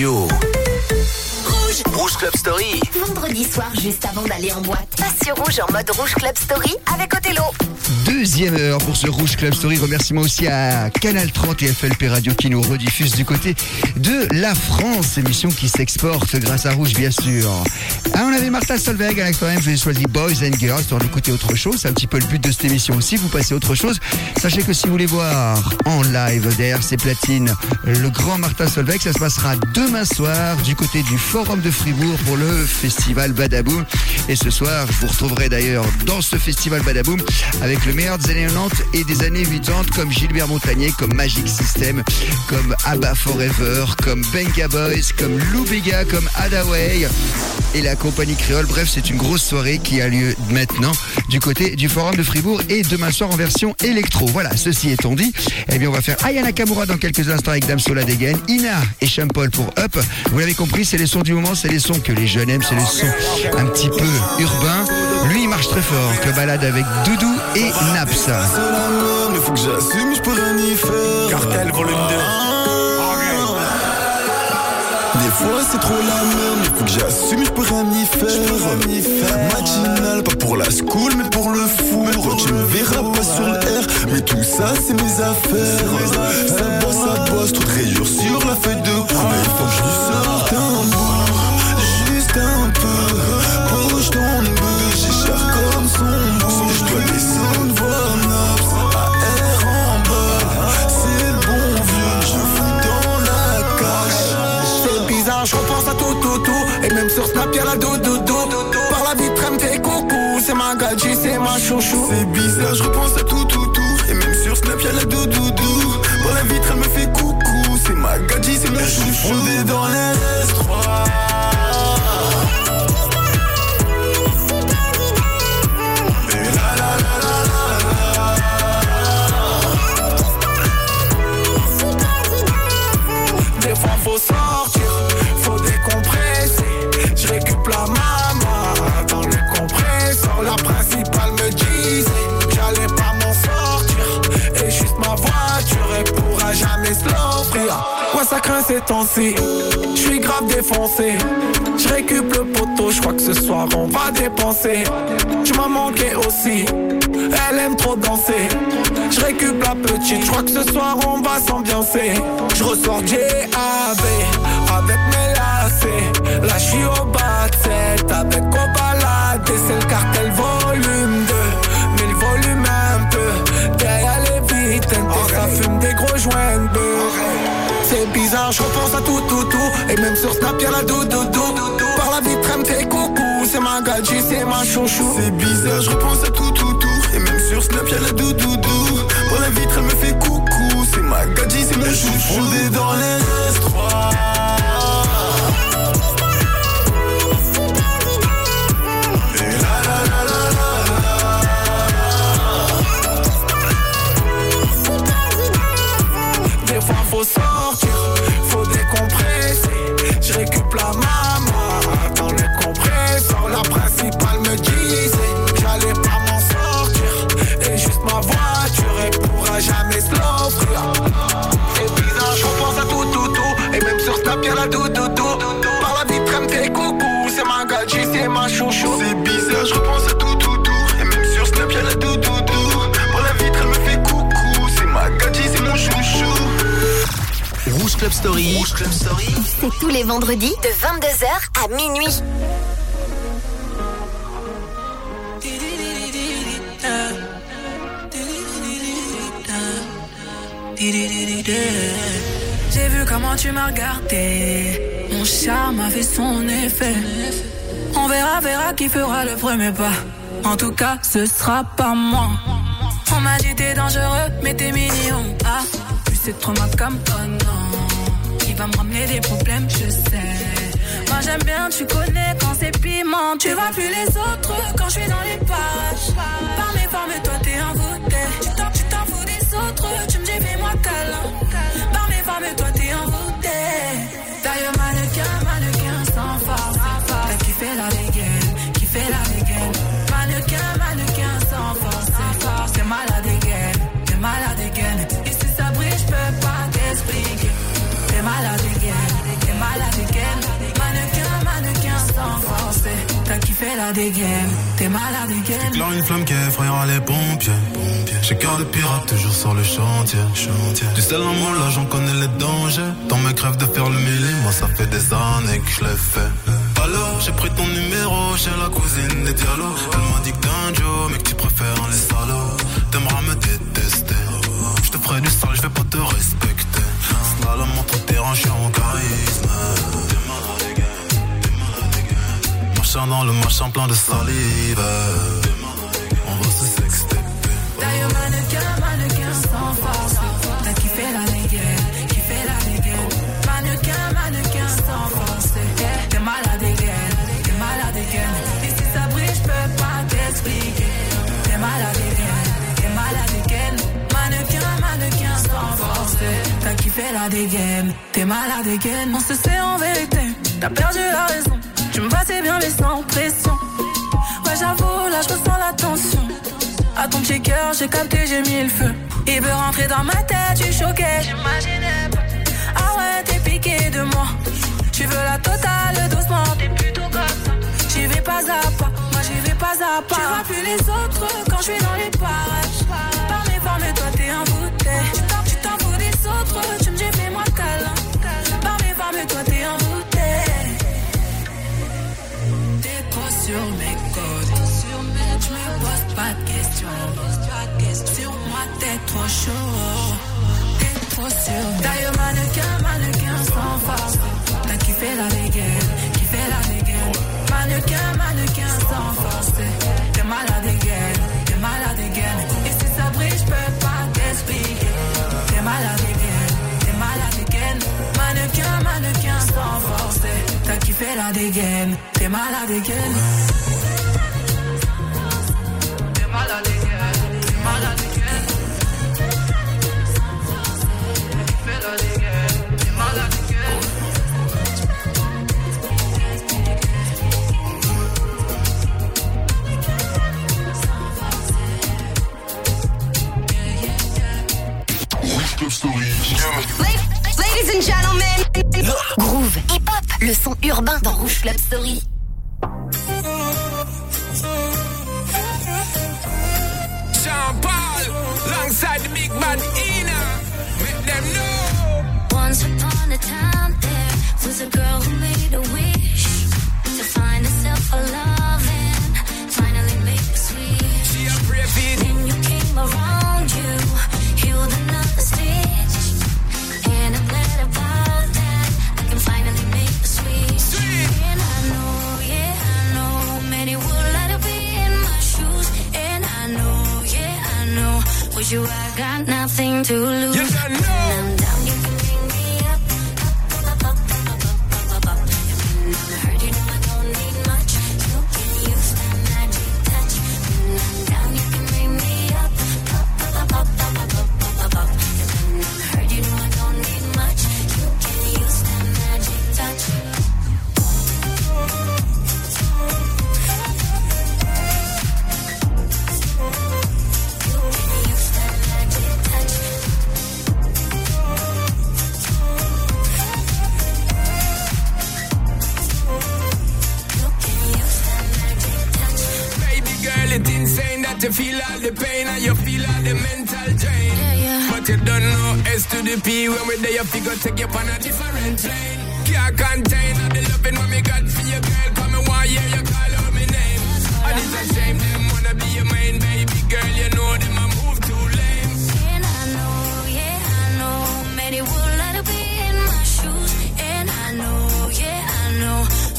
radio. Club Story. Vendredi soir, juste avant d'aller en boîte. Passe sur Rouge en mode Rouge Club Story avec Othello. Deuxième heure pour ce Rouge Club Story. Remerciement aussi à Canal 30 et FLP Radio qui nous rediffusent du côté de la France. Émission qui s'exporte grâce à Rouge, bien sûr. Ah, on avait Martha Solveig avec toi-même. J'ai choisi Boys and Girls pour écouter autre chose. C'est un petit peu le but de cette émission aussi. Vous passez autre chose. Sachez que si vous voulez voir en live derrière ces platines le grand Martha Solveig, ça se passera demain soir du côté du Forum de Fribourg pour le festival Badaboom. Et ce soir, vous retrouverez d'ailleurs dans ce festival Badaboom avec le meilleur des années 90 et des années 80 comme Gilbert Montagnier, comme Magic System, comme ABBA Forever, comme Benga Boys, comme Lou Bega, comme Adaway et la compagnie créole. Bref, c'est une grosse soirée qui a lieu maintenant du côté du Forum de Fribourg et demain soir en version électro. Voilà, ceci étant dit, eh bien on va faire Aya Nakamura dans quelques instants avec Dame Sola Degen, Ina et Champol pour Up. Vous l'avez compris, c'est les sons du moment, c'est les sons que les jeunes aiment, c'est les sons un petit peu urbains. Lui, il marche très fort, que balade avec Doudou et Naps. Il faut que j'assume, je peux rien y faire. Cartel volume 2. Des fois c'est trop la merde, il faut que j'assume, je peux rien y faire. Matinal, pas pour la school, mais pour le four. Tu me verras pas sur le R, mais tout ça c'est mes affaires. Ça bosse, ça bosse, trop de rayures sur la feuille de croix. Mais il faut que je lui sorte je repense à tout, tout, tout. Et même sur Snap, y'a la doudou. Par la vitre, elle me fait coucou. C'est ma gadji, c'est ma chouchou. C'est bizarre, je repense à tout, tout, tout. Et même sur Snap, y'a la doudoudou. Dans la vitre, elle me fait coucou. C'est ma gadji, c'est mon chouchou. Fondé dans les S3. Ça craint ces temps-ci. Je suis grave défoncé. Je récup le poteau, je crois que ce soir on va dépenser. Tu m'as manqué aussi. Elle aime trop danser. Je récup la petite, je crois que ce soir on va s'ambiancer. Je ressors GAV avec mes lacets. Là je suis au bas bizarre, je repense à tout, tout, tout. Et même sur Snap, y'a la doudou. Par la vitre, elle me fait coucou. C'est ma gadji, c'est ma chouchou. C'est bizarre, je repense à tout, tout, tout. Et même sur Snap, y'a la doudoudou. Dans la vitre, elle me fait coucou. C'est ma gadji, c'est mon chouchou. Fondé dans les S3. Story. Rouge Club Story. C'est tous les vendredis de 22h à minuit. J'ai vu comment tu m'as regardé. Mon charme a fait son effet. On verra, verra qui fera le premier pas. En tout cas, ce sera pas moi. On m'a dit t'es dangereux, mais t'es mignon. Ah, plus c'est trop ma comme oh non. Va me ramener des problèmes, je sais. Moi j'aime bien, tu connais quand c'est piment. Tu vois plus les autres quand je suis dans les pages. Par mes formes, toi t'es envoûté. Tu tu t'en fous des autres, tu me dis fais-moi câlin. Par mes formes, toi t'es malade again, t'es malade again. Là une flamme qui effrayera les pompiers. J'ai cœur de pirate toujours sur le chantier. chantier. Du sel en moi là j'en connais les dangers. Dans mes crèves de faire le mille, moi ça fait des années que je l'ai fait. Alors j'ai pris ton numéro chez la cousine des dialogues. Elle m'a dit que t'es un Joe, mais que tu préfères les salauds. T'aimeras me détester. Je te ferai du sale, je vais pas te respecter. Slalom entre terrain, je suis en charisme. Le marchand plein de salive. On va se sexter. D'ailleurs, mannequin, mannequin sans force. T'as kiffé la dégaine, kiffé la dégaine. Mannequin, mannequin sans force. T'es malade again, t'es malade again. Et si ça brille, je peux pas t'expliquer. T'es malade again, t'es malade again. Mannequin, mannequin sans force. T'as kiffé la dégaine, t'es malade again. On se sait en vérité, t'as perdu la raison. Tu me passais bien, mais sans pression. Ouais, j'avoue, là, je ressens la tension. À ton petit cœur, j'ai capté, j'ai mis le feu. Il veut rentrer dans ma tête, suis choqué. J'imaginais pas. Ah ouais, t'es piqué de moi. Tu veux la totale doucement, t'es plutôt comme ça. J'y vais pas à pas, moi j'y vais pas à pas. Tu vois plus les autres quand je suis dans les parages. Par mes formes, toi t'es un bouteille. Sur mes côtes. Je me pose pas de questions. Sur moi, t'es trop chaud. T'es trop sûr. D'ailleurs, mannequin, mannequin sans force. T'as kiffé la dégaine, kiffé la dégaine. Mannequin, mannequin sans force. T'es malade again, T'as kiffé la dégaine, t'es malade. T'es malade t'es malade again. T'as kiffé la dégaine, t'es malade again. Ladies and gentlemen. Groove, le son urbain dans Rouge Club Story. Sean Paul, alongside the big man Ina. Make them know. Once upon a time, there was a girl who made you I got nothing to lose.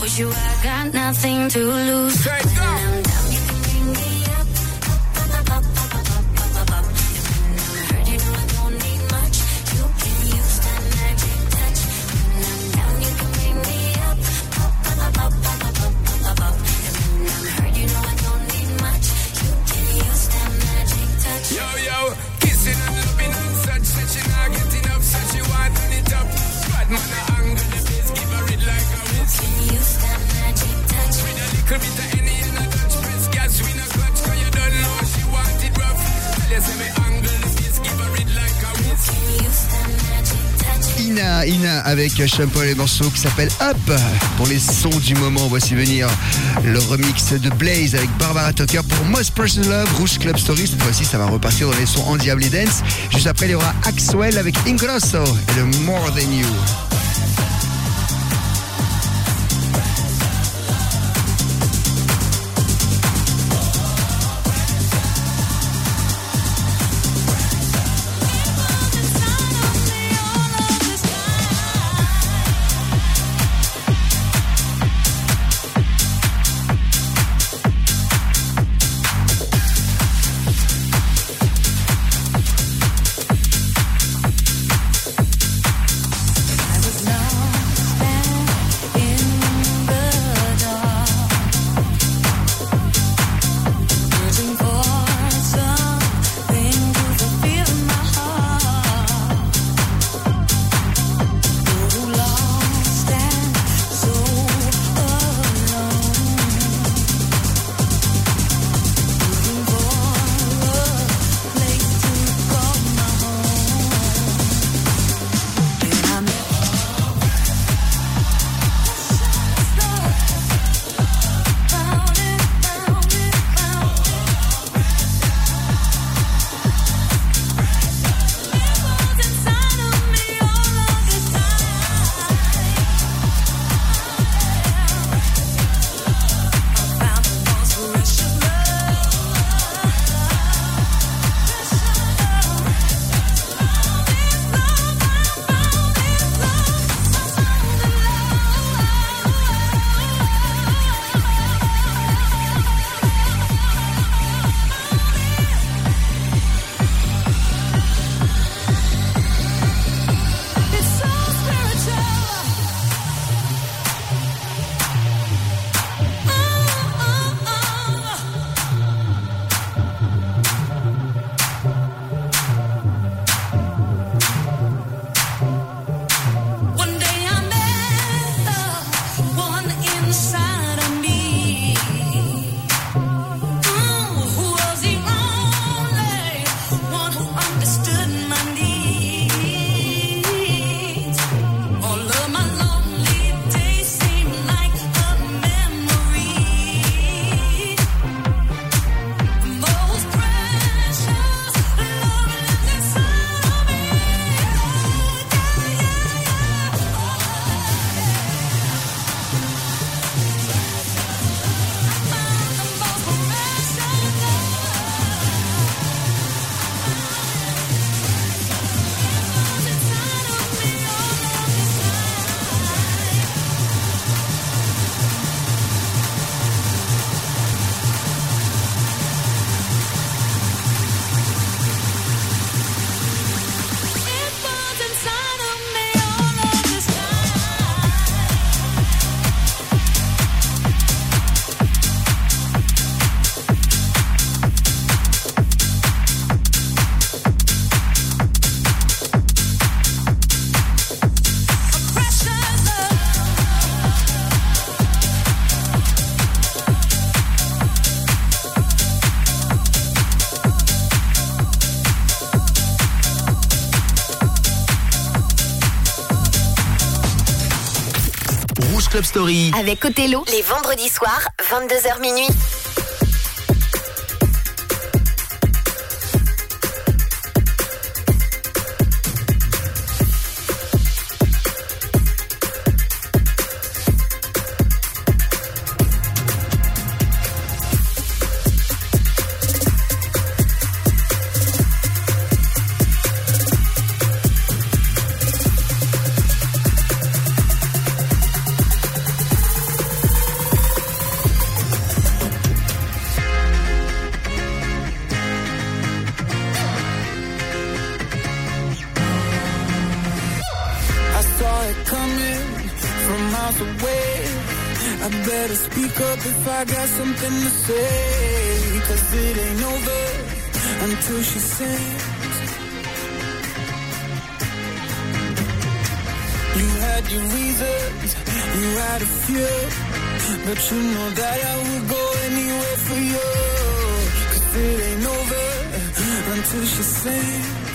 With you I got nothing to lose. Ina avec Sean Paul et morceau qui s'appelle Up. Pour les sons du moment, voici venir le remix de Blaze avec Barbara Tucker pour Most Personal Love, Rouge Club Story. Cette fois-ci, ça va repartir dans les sons Endiablé Dance. Juste après, il y aura Axwell avec Ingrosso et le More Than You. Avec Othello, les vendredis soirs, 22h minuit. Something to say. Cause it ain't over until she sings. You had your reasons, you had a few. But you know that I would go anywhere for you. Cause it ain't over until she sings.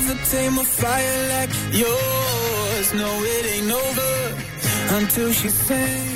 never tame a fire like yours. No, it ain't over until she sings.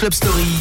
Club Story.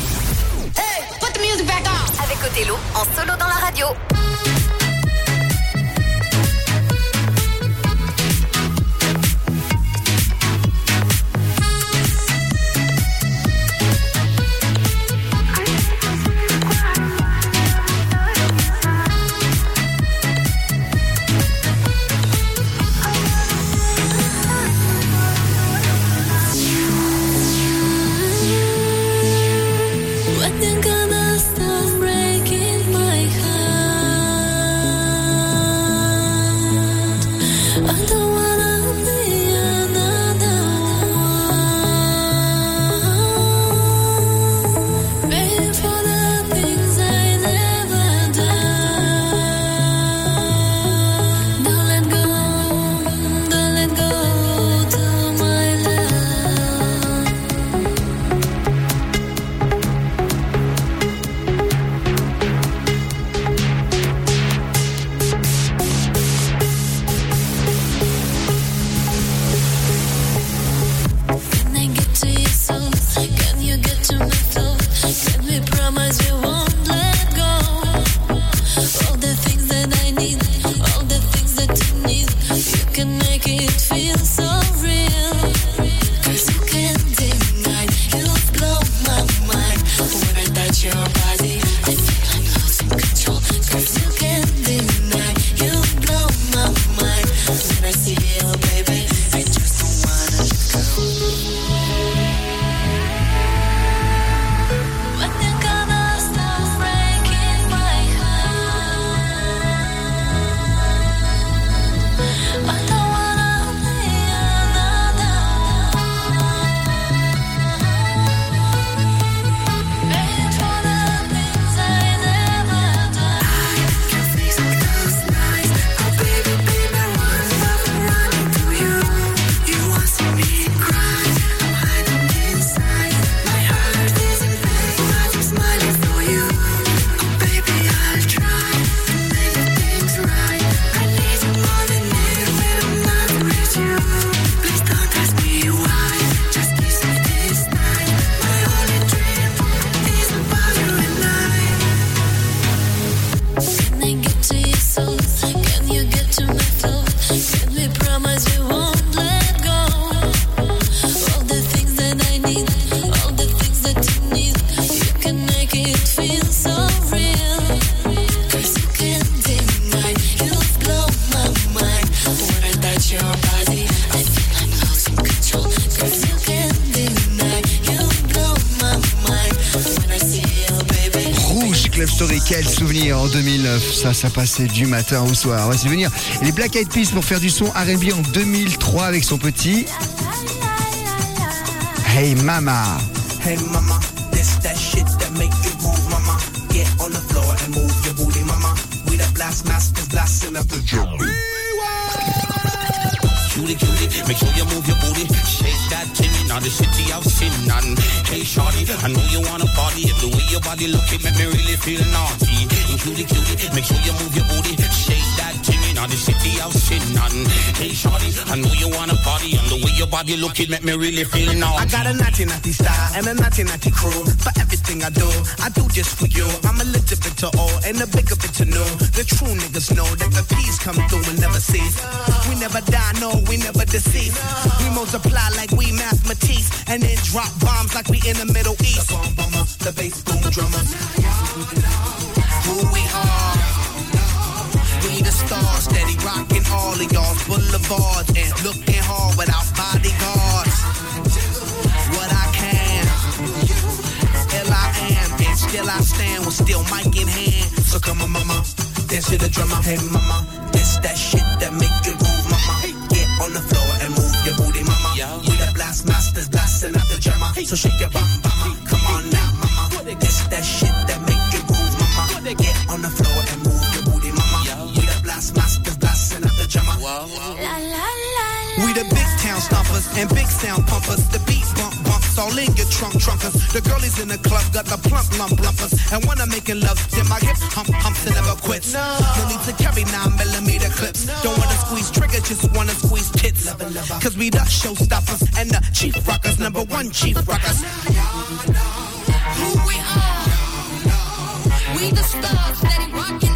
Souvenir en 2009. Ça, ça passait du matin au soir. On va se souvenir. Les Black Eyed Peas pour faire du son R&B en 2003 avec son petit Hey Mama. Hey mama, this that shit that make you move, mama. Get on the floor and move your booty, mama. We the blast masters, blasting up the drum. Cutie, cutie, make sure you move your booty. Shake that titty, now the city I've seen none. Hey, shorty, I know you wanna party. If the way your body looking make me really feel naughty. Cutie, cutie, make sure you move your booty. Shake that titty, now the city I've seen none. Hey, shorty, I know you wanna party. And the way your body looking make me really feel naughty. I got a naughty naughty style and a naughty naughty crew. For everything I do, I do just for you. I'm a little bit to old and a bigger bit to new. The true niggas know that the peace come through and never cease. We never die, no, we never deceive. We multiply like we mathematics and then drop bombs like we in the Middle East. The bomb bomber, the bass boom drummer. Who we are. We the stars, steady rocking all of y'all's boulevards and looking hard without bodyguards. What I can, ill I am, and still I stand with still mic in hand. So come on, mama, dance to the drummer. Hey, mama, this that shit that make you move, mama. Get on the floor and move your booty, mama. We the blast masters, blasting out the drummer. So shake your bum, and big sound pumpers. The beat bump bumps all in your trunk trunkers. The girlies in the club got the plump lump lumpers. And when I'm making love, then my hip hump humps and never quits. No. need to carry nine millimeter clips. Don't wanna squeeze triggers, just wanna squeeze tits. Cause we the showstoppers and the chief rockers, number one chief rockers. Who we are. We the stars, steady rocking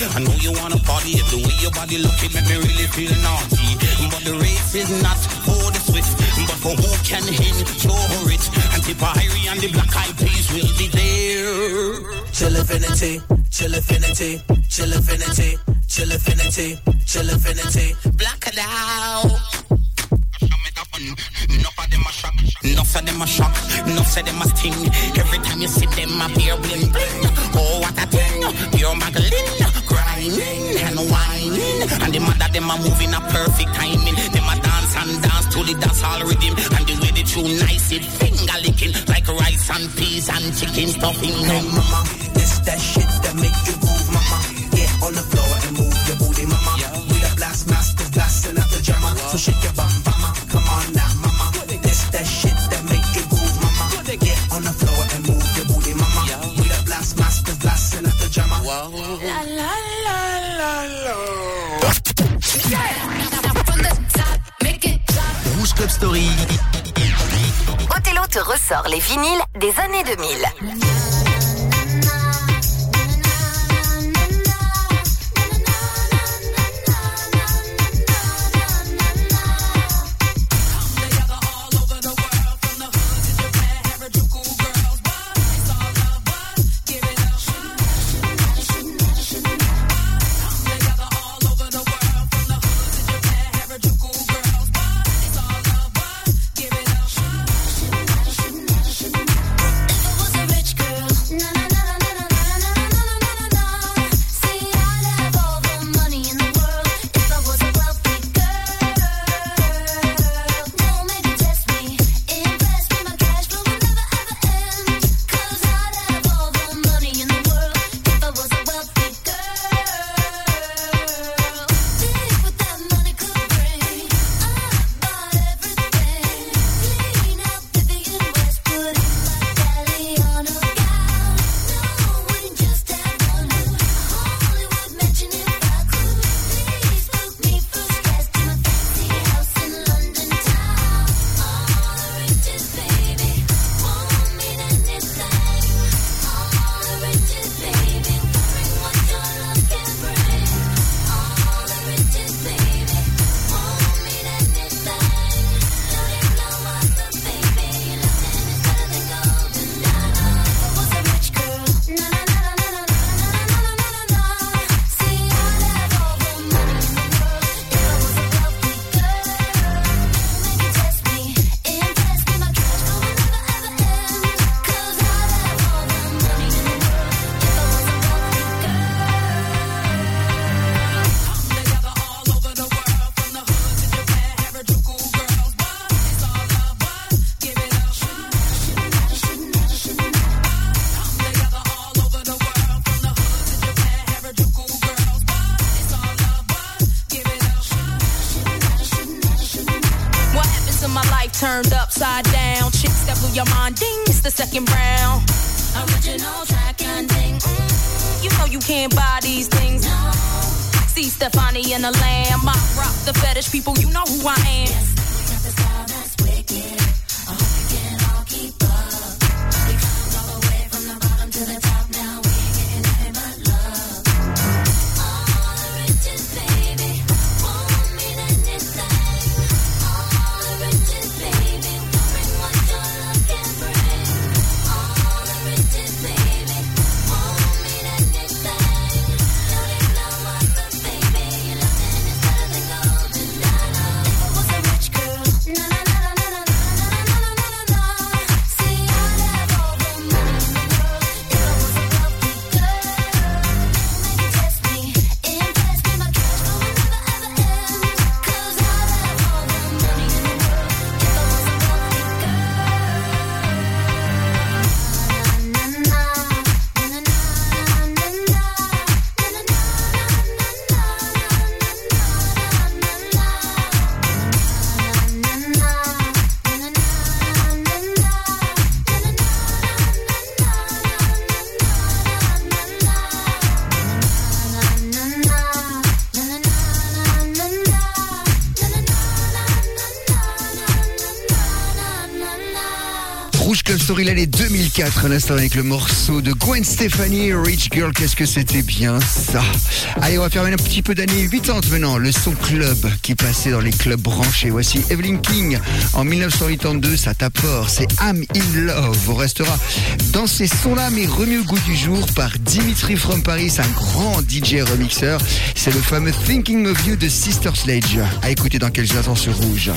I know you wanna party. If the way your body looking make me really feel naughty. But the race is not for the swift, but for who can endure it. And Tipahiri and the Black Eyed Peas will be there. Chill affinity, chill affinity, chill affinity, chill affinity, chill affinity. Black it out. Enough of them a shock, enough of them a shock, enough of them a sting. Every time you see them up here bling bling. Oh what a thing, pure Magdalene, grinding and whining. And the mother them a moving a perfect timing. Them a dance and dance to the dance hall rhythm. And the way they tune nice it finger licking like rice and peas and chicken stuffing. Hey mama, this that shit ressort les vinyles des années 2000. 2004, à l'instant avec le morceau de Gwen Stefani, Rich Girl, qu'est-ce que c'était bien ça Allez, on va faire un petit peu d'années 80 maintenant, le son club qui passait dans les clubs branchés. Voici Evelyn King en 1982, ça t'apporte, c'est I'm in Love. On restera dans ces sons-là, mais remis au goût du jour par Dimitri from Paris, un grand DJ remixeur. C'est le fameux Thinking of You de Sister Sledge. À écouter dans quelques instants sur Rouge.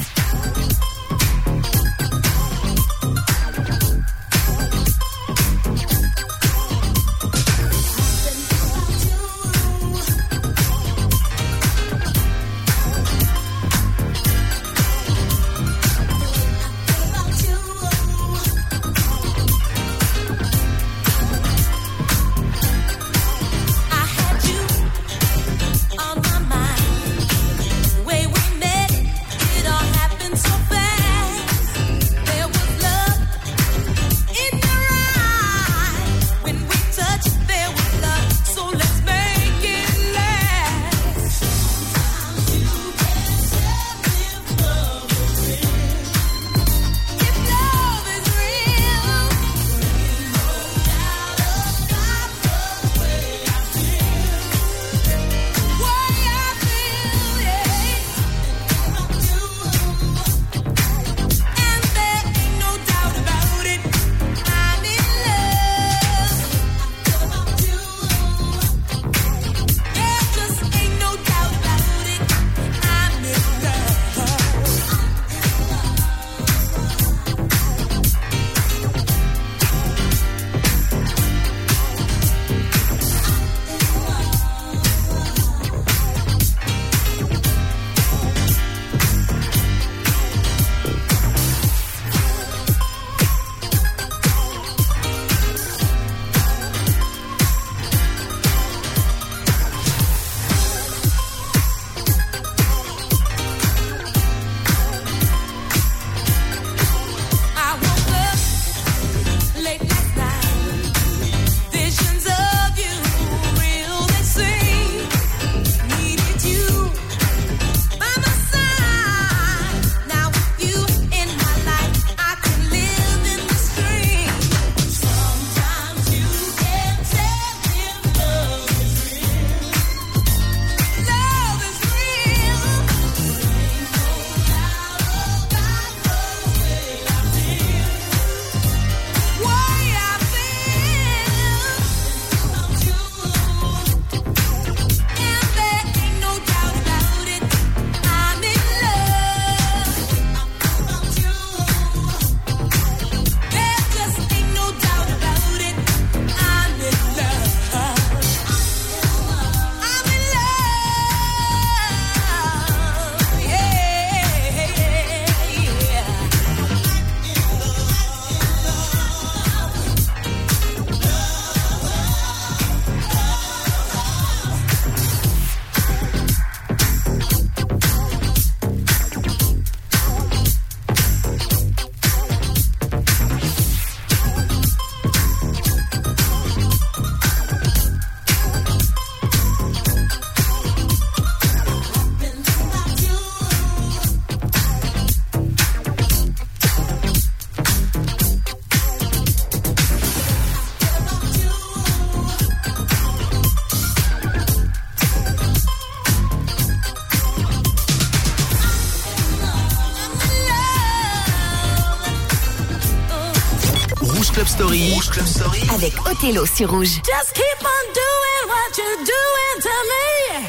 Sur Rouge. Just keep on doing what you're doing to me.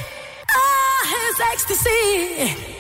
Ah, his ecstasy.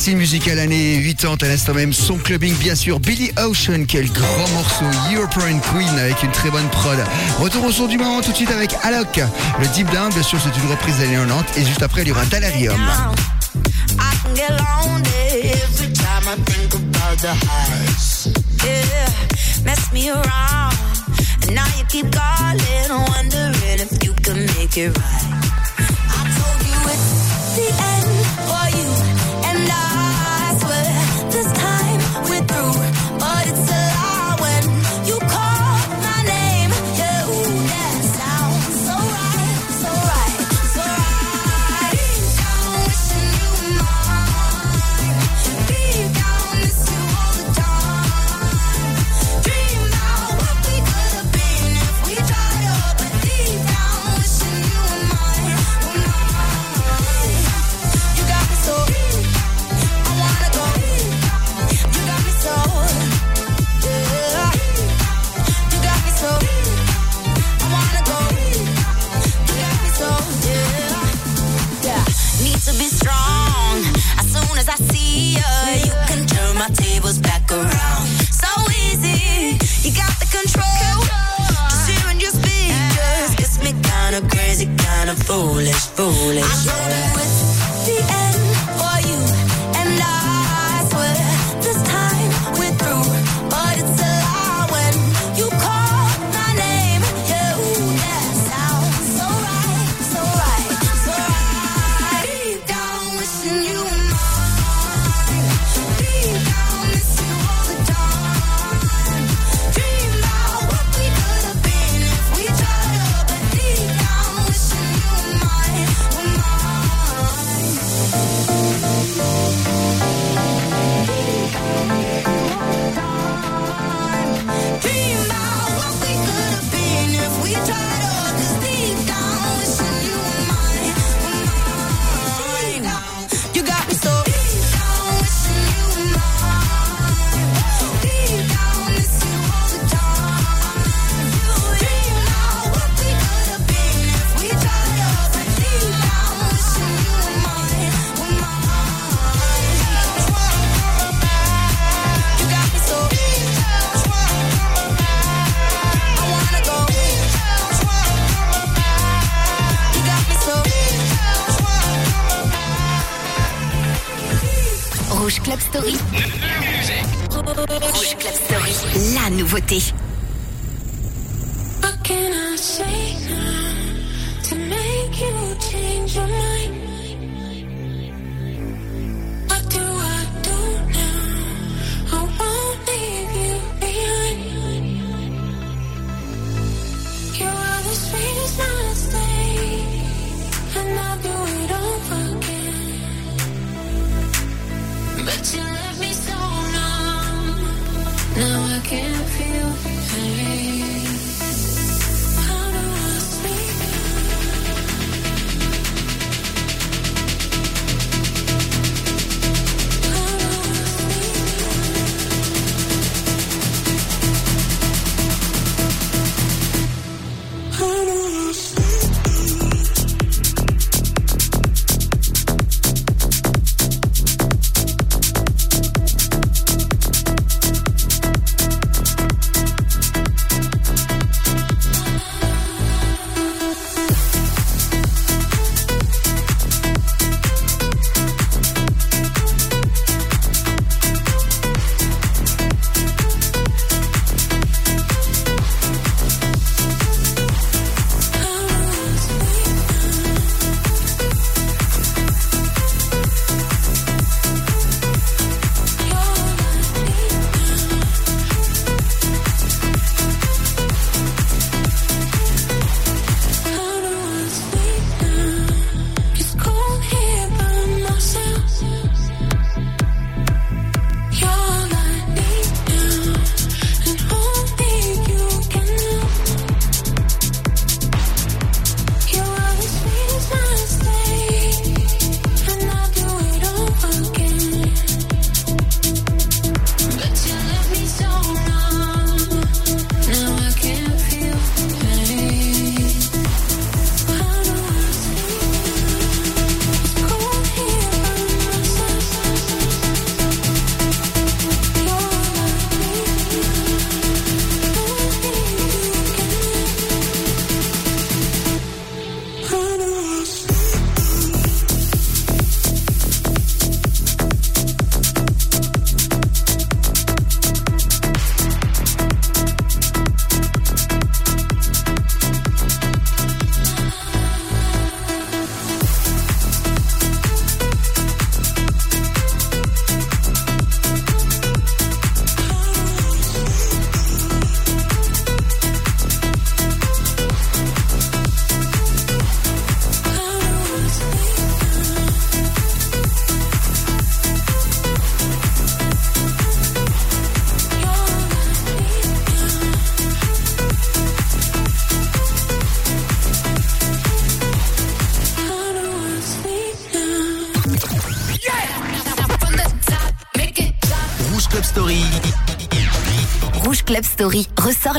partie musicale année 80 à l'instant même. Son clubbing, bien sûr. Billy Ocean, quel grand morceau. European Queen avec une très bonne prod. Retour au son du moment tout de suite avec Alok. Le Deep Down, bien sûr, c'est une reprise des 90. Et juste après, il y aura Dalarium. the end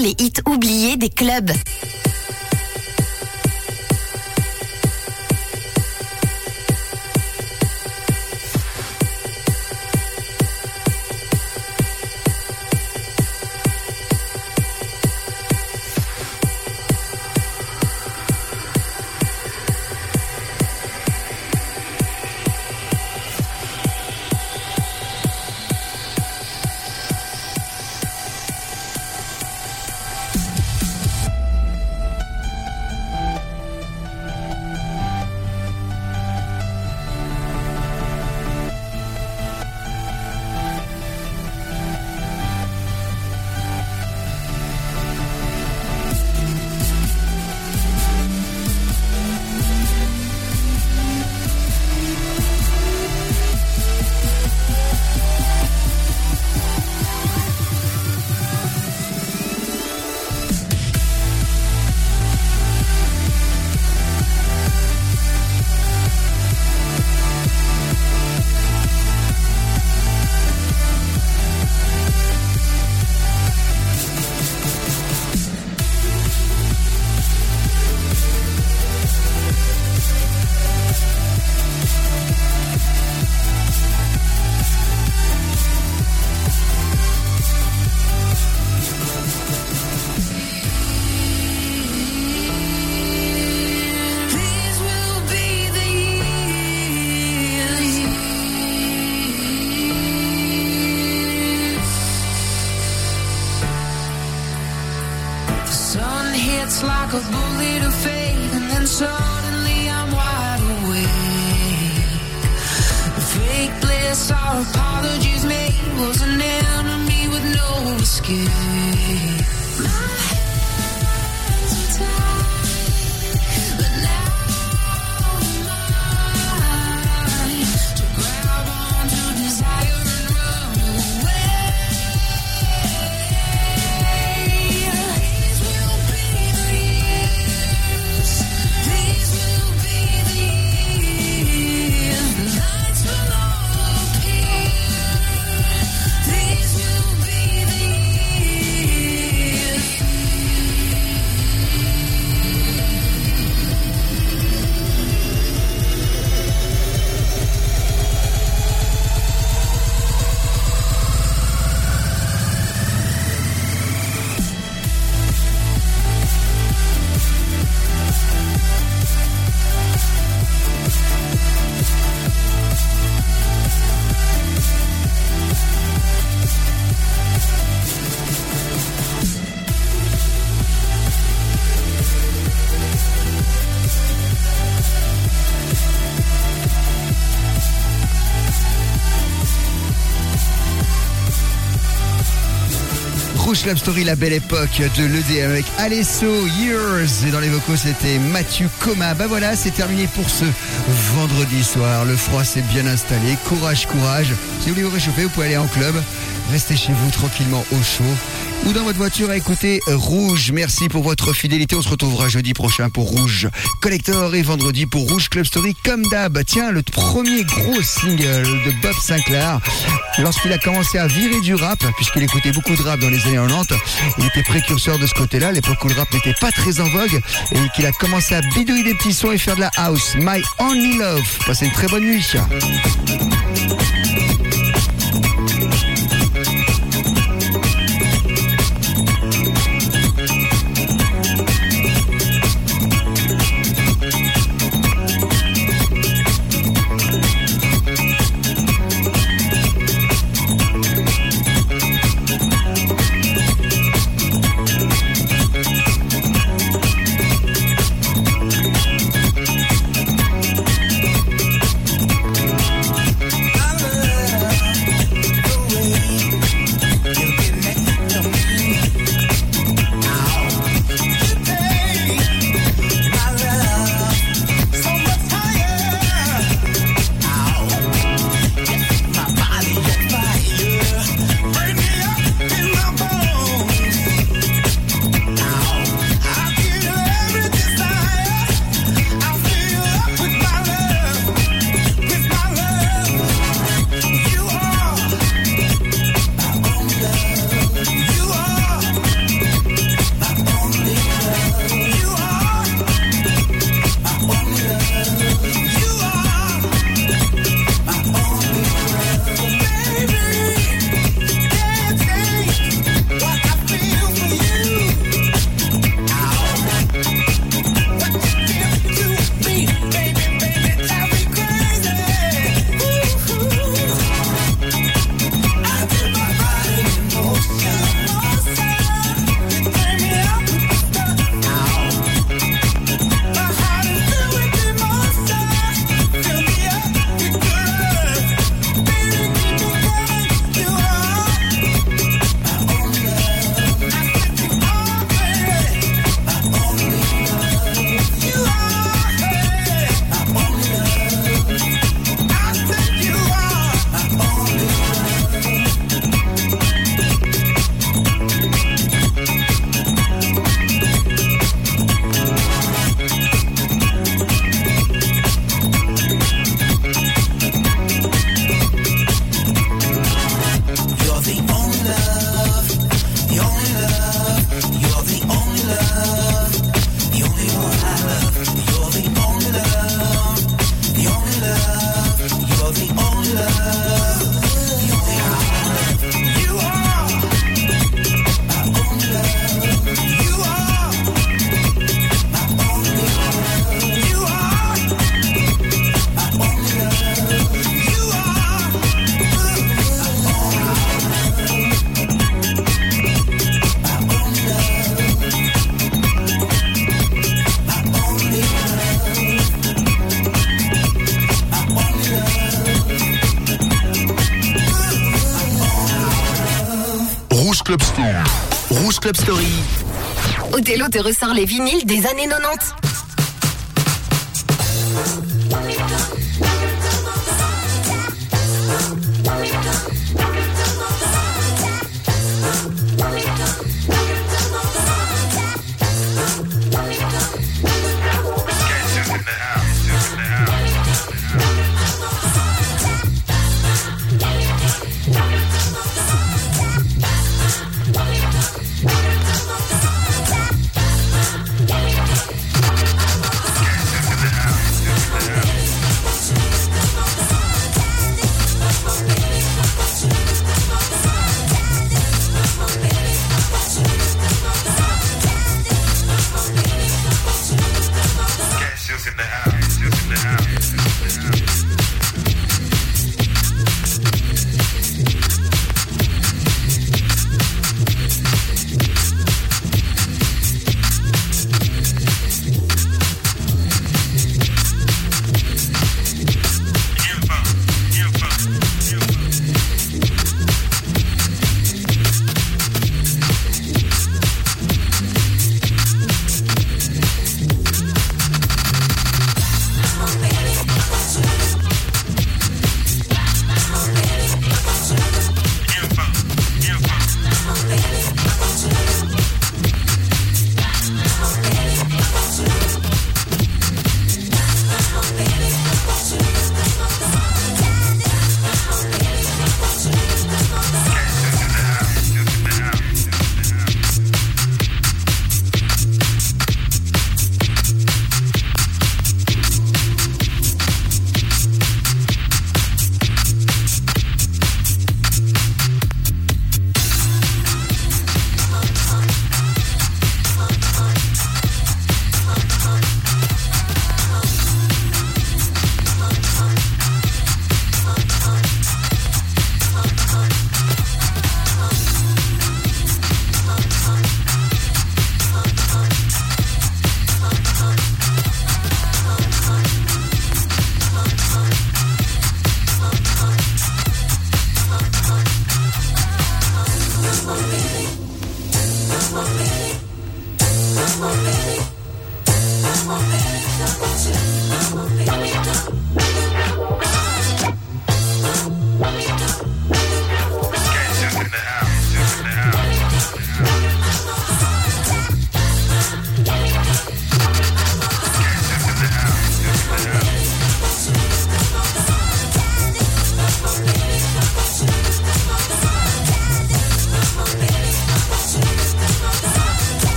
les hits oubliés des clubs. Club Story, la belle époque de l'EDM avec Alesso Years. Et dans les vocaux, c'était Mathieu Coma. Bah voilà, c'est terminé pour ce vendredi soir. Le froid s'est bien installé. Courage, courage. Si vous voulez vous réchauffer, vous pouvez aller en club. Restez chez vous tranquillement au chaud. Ou dans votre voiture à écouter Rouge. Merci pour votre fidélité. On se retrouvera jeudi prochain pour Rouge Collector et vendredi pour Rouge Club Story comme d'hab. Tiens, le premier gros single de Bob Sinclair. Lorsqu'il a commencé à virer du rap, puisqu'il écoutait beaucoup de rap dans les années 90, il était précurseur de ce côté-là, l'époque où le rap n'était pas très en vogue, et qu'il a commencé à bidouiller des petits sons et faire de la house. My Only Love. Passez une très bonne nuit. Club Story. Othello te ressort les vinyles des années 90.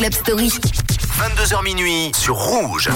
Club Story. 22h minuit sur Rouge.